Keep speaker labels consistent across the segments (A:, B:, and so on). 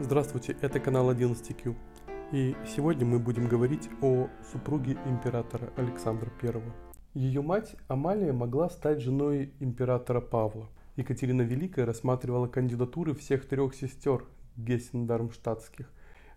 A: Здравствуйте, это канал 11Q. И сегодня мы будем говорить о супруге императора Александра I. Ее мать Амалия могла стать женой императора Павла. Екатерина Великая рассматривала кандидатуры всех трех сестер Гессен-Дармштадтских.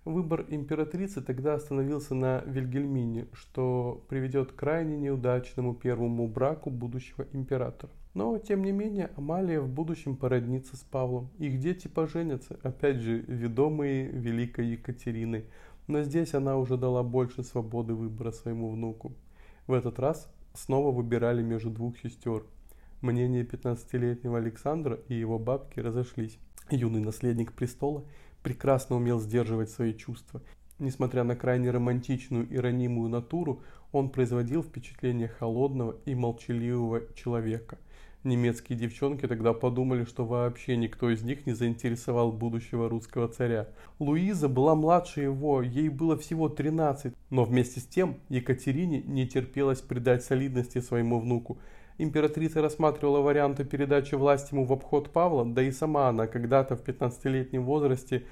A: Выбор императрицы тогда остановился на Вильгельмине, что приведет к крайне неудачному первому браку будущего императора. Но, тем не менее, Амалия в будущем породнится с Павлом. Их дети поженятся, опять же, ведомые Великой Екатериной. Но здесь она уже дала больше свободы выбора своему внуку. В этот раз снова выбирали между двух сестер. Мнения 15-летнего Александра и его бабки разошлись. Юный наследник престола прекрасно умел сдерживать свои чувства. Несмотря на крайне романтичную и ранимую натуру, он производил впечатление холодного и молчаливого человека. Немецкие девчонки тогда подумали, что вообще никто из них не заинтересовал будущего русского царя. Луиза была младше его, ей было всего 13, но вместе с тем Екатерине не терпелось придать солидности своему внуку. Императрица рассматривала варианты передачи власти ему в обход Павла, да и сама она когда-то в 15-летнем возрасте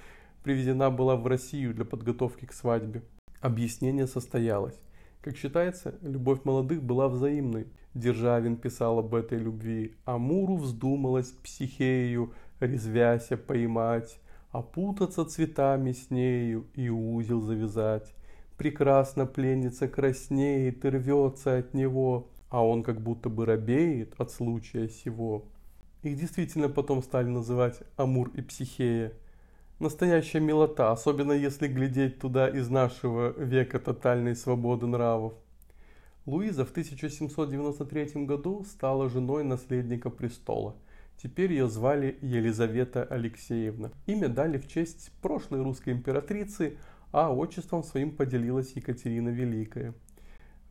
A: привезена была в Россию для подготовки к свадьбе. Объяснение состоялось. Как считается, любовь молодых была взаимной. Державин писал об этой любви. Амуру вздумалась психею, резвяся поймать, опутаться цветами с нею и узел завязать. Прекрасно пленница краснеет и рвется от него, а он как будто бы робеет от случая сего. Их действительно потом стали называть Амур и Психея. Настоящая милота, особенно если глядеть туда из нашего века тотальной свободы нравов. Луиза в 1793 году стала женой наследника престола. Теперь ее звали Елизавета Алексеевна. Имя дали в честь прошлой русской императрицы, а отчеством своим поделилась Екатерина Великая.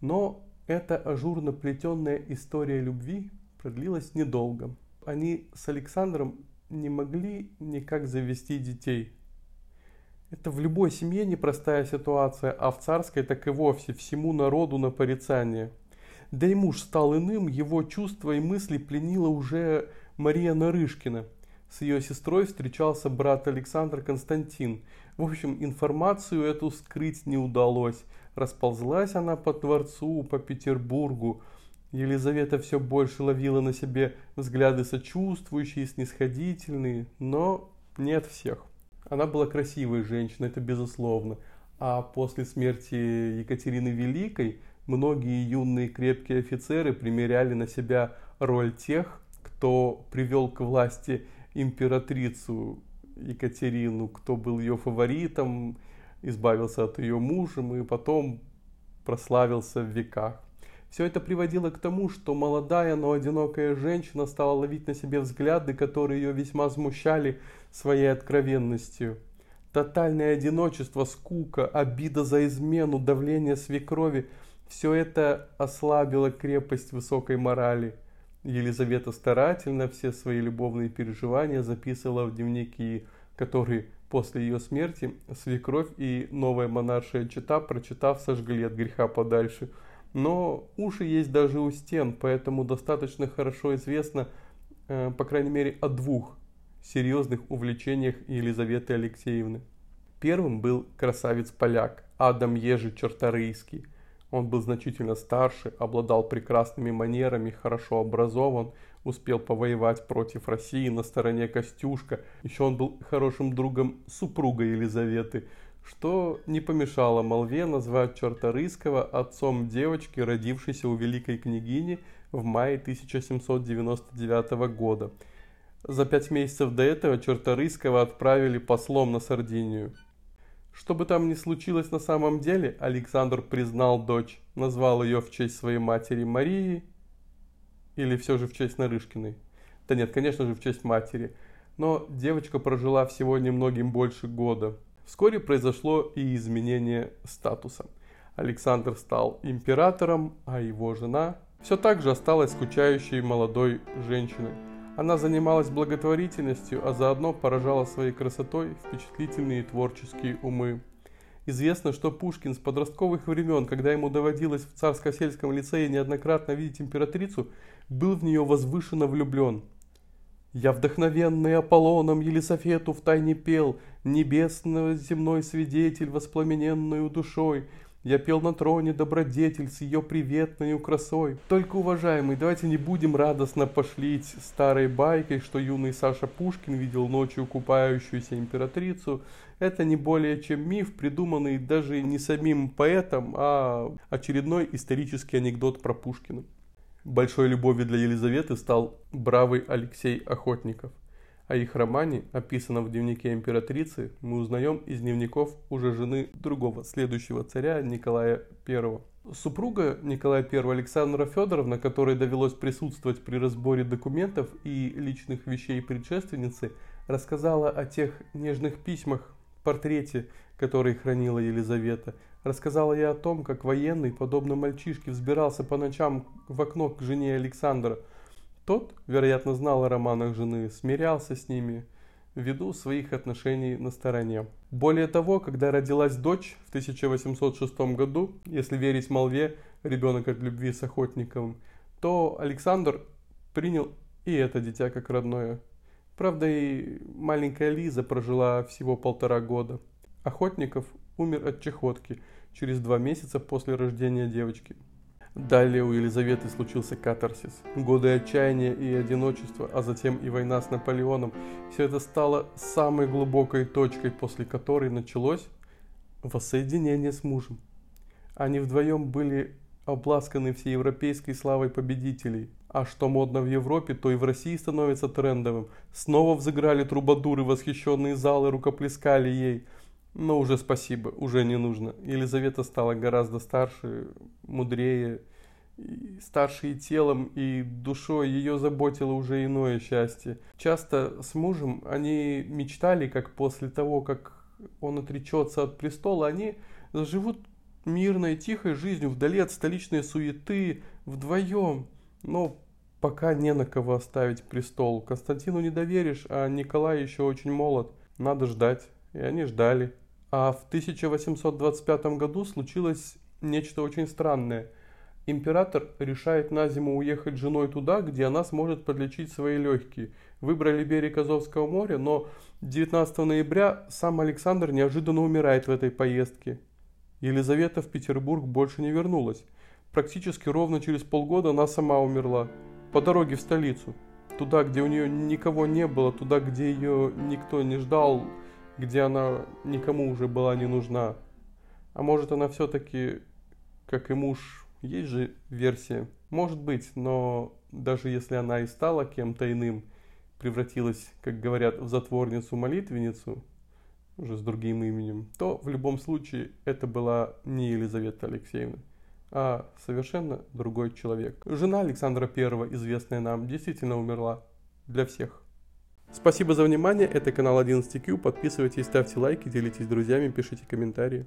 A: Но эта ажурно плетенная история любви продлилась недолго. Они с Александром не могли никак завести детей. Это в любой семье непростая ситуация, а в царской так и вовсе всему народу на порицание. Да и муж стал иным, его чувства и мысли пленила уже Мария Нарышкина. С ее сестрой встречался брат Александр Константин. В общем, информацию эту скрыть не удалось. Расползлась она по дворцу, по Петербургу. Елизавета все больше ловила на себе взгляды сочувствующие, снисходительные, но не от всех. Она была красивой женщиной, это безусловно. А после смерти Екатерины Великой многие юные крепкие офицеры примеряли на себя роль тех, кто привел к власти императрицу Екатерину, кто был ее фаворитом, избавился от ее мужа и потом прославился в веках. Все это приводило к тому, что молодая, но одинокая женщина стала ловить на себе взгляды, которые ее весьма смущали своей откровенностью. Тотальное одиночество, скука, обида за измену, давление свекрови – все это ослабило крепость высокой морали. Елизавета старательно все свои любовные переживания записывала в дневники, которые после ее смерти свекровь и новая монаршая чита, прочитав, сожгли от греха подальше – но уши есть даже у стен, поэтому достаточно хорошо известно, э, по крайней мере, о двух серьезных увлечениях Елизаветы Алексеевны. Первым был красавец-поляк Адам Ежи Черторийский. Он был значительно старше, обладал прекрасными манерами, хорошо образован, успел повоевать против России на стороне Костюшка. Еще он был хорошим другом супруга Елизаветы, что не помешало молве назвать Черторийского отцом девочки, родившейся у великой княгини в мае 1799 года. За пять месяцев до этого Черторийского отправили послом на Сардинию. Что бы там ни случилось на самом деле, Александр признал дочь, назвал ее в честь своей матери Марии или все же в честь Нарышкиной. Да нет, конечно же в честь матери. Но девочка прожила всего немногим больше года. Вскоре произошло и изменение статуса. Александр стал императором, а его жена все так же осталась скучающей молодой женщиной. Она занималась благотворительностью, а заодно поражала своей красотой впечатлительные творческие умы. Известно, что Пушкин с подростковых времен, когда ему доводилось в царско-сельском лицее неоднократно видеть императрицу, был в нее возвышенно влюблен. Я вдохновенный Аполлоном Елисофету в тайне пел, Небесного земной свидетель воспламененную душой, я пел на троне добродетель с ее приветной красой. Только, уважаемый, давайте не будем радостно пошлить старой байкой, что юный Саша Пушкин видел ночью купающуюся императрицу. Это не более чем миф, придуманный даже не самим поэтом, а очередной исторический анекдот про Пушкина. Большой любовью для Елизаветы стал бравый Алексей Охотников – о их романе, описанном в дневнике императрицы, мы узнаем из дневников уже жены другого, следующего царя Николая I. Супруга Николая I Александра Федоровна, которой довелось присутствовать при разборе документов и личных вещей предшественницы, рассказала о тех нежных письмах, портрете, который хранила Елизавета. Рассказала я о том, как военный, подобно мальчишке, взбирался по ночам в окно к жене Александра – тот, вероятно, знал о романах жены, смирялся с ними, ввиду своих отношений на стороне. Более того, когда родилась дочь в 1806 году, если верить молве, ребенок от любви с охотником, то Александр принял и это дитя как родное. Правда, и маленькая Лиза прожила всего полтора года. Охотников умер от чехотки через два месяца после рождения девочки. Далее у Елизаветы случился катарсис. Годы отчаяния и одиночества, а затем и война с Наполеоном. Все это стало самой глубокой точкой, после которой началось воссоединение с мужем. Они вдвоем были обласканы всеевропейской славой победителей. А что модно в Европе, то и в России становится трендовым. Снова взыграли трубадуры, восхищенные залы рукоплескали ей – но уже спасибо, уже не нужно. Елизавета стала гораздо старше, мудрее, старше и телом, и душой. Ее заботило уже иное счастье. Часто с мужем они мечтали, как после того, как он отречется от престола, они заживут мирной, тихой жизнью, вдали от столичной суеты, вдвоем. Но пока не на кого оставить престол. Константину не доверишь, а Николай еще очень молод. Надо ждать. И они ждали. А в 1825 году случилось нечто очень странное. Император решает на зиму уехать с женой туда, где она сможет подлечить свои легкие. Выбрали берег Азовского моря, но 19 ноября сам Александр неожиданно умирает в этой поездке. Елизавета в Петербург больше не вернулась. Практически ровно через полгода она сама умерла. По дороге в столицу. Туда, где у нее никого не было, туда, где ее никто не ждал, где она никому уже была не нужна. А может она все-таки, как и муж, есть же версия. Может быть, но даже если она и стала кем-то иным, превратилась, как говорят, в затворницу-молитвенницу, уже с другим именем, то в любом случае это была не Елизавета Алексеевна, а совершенно другой человек. Жена Александра I, известная нам, действительно умерла для всех. Спасибо за внимание, это канал 11Q, подписывайтесь, ставьте лайки, делитесь с друзьями, пишите комментарии.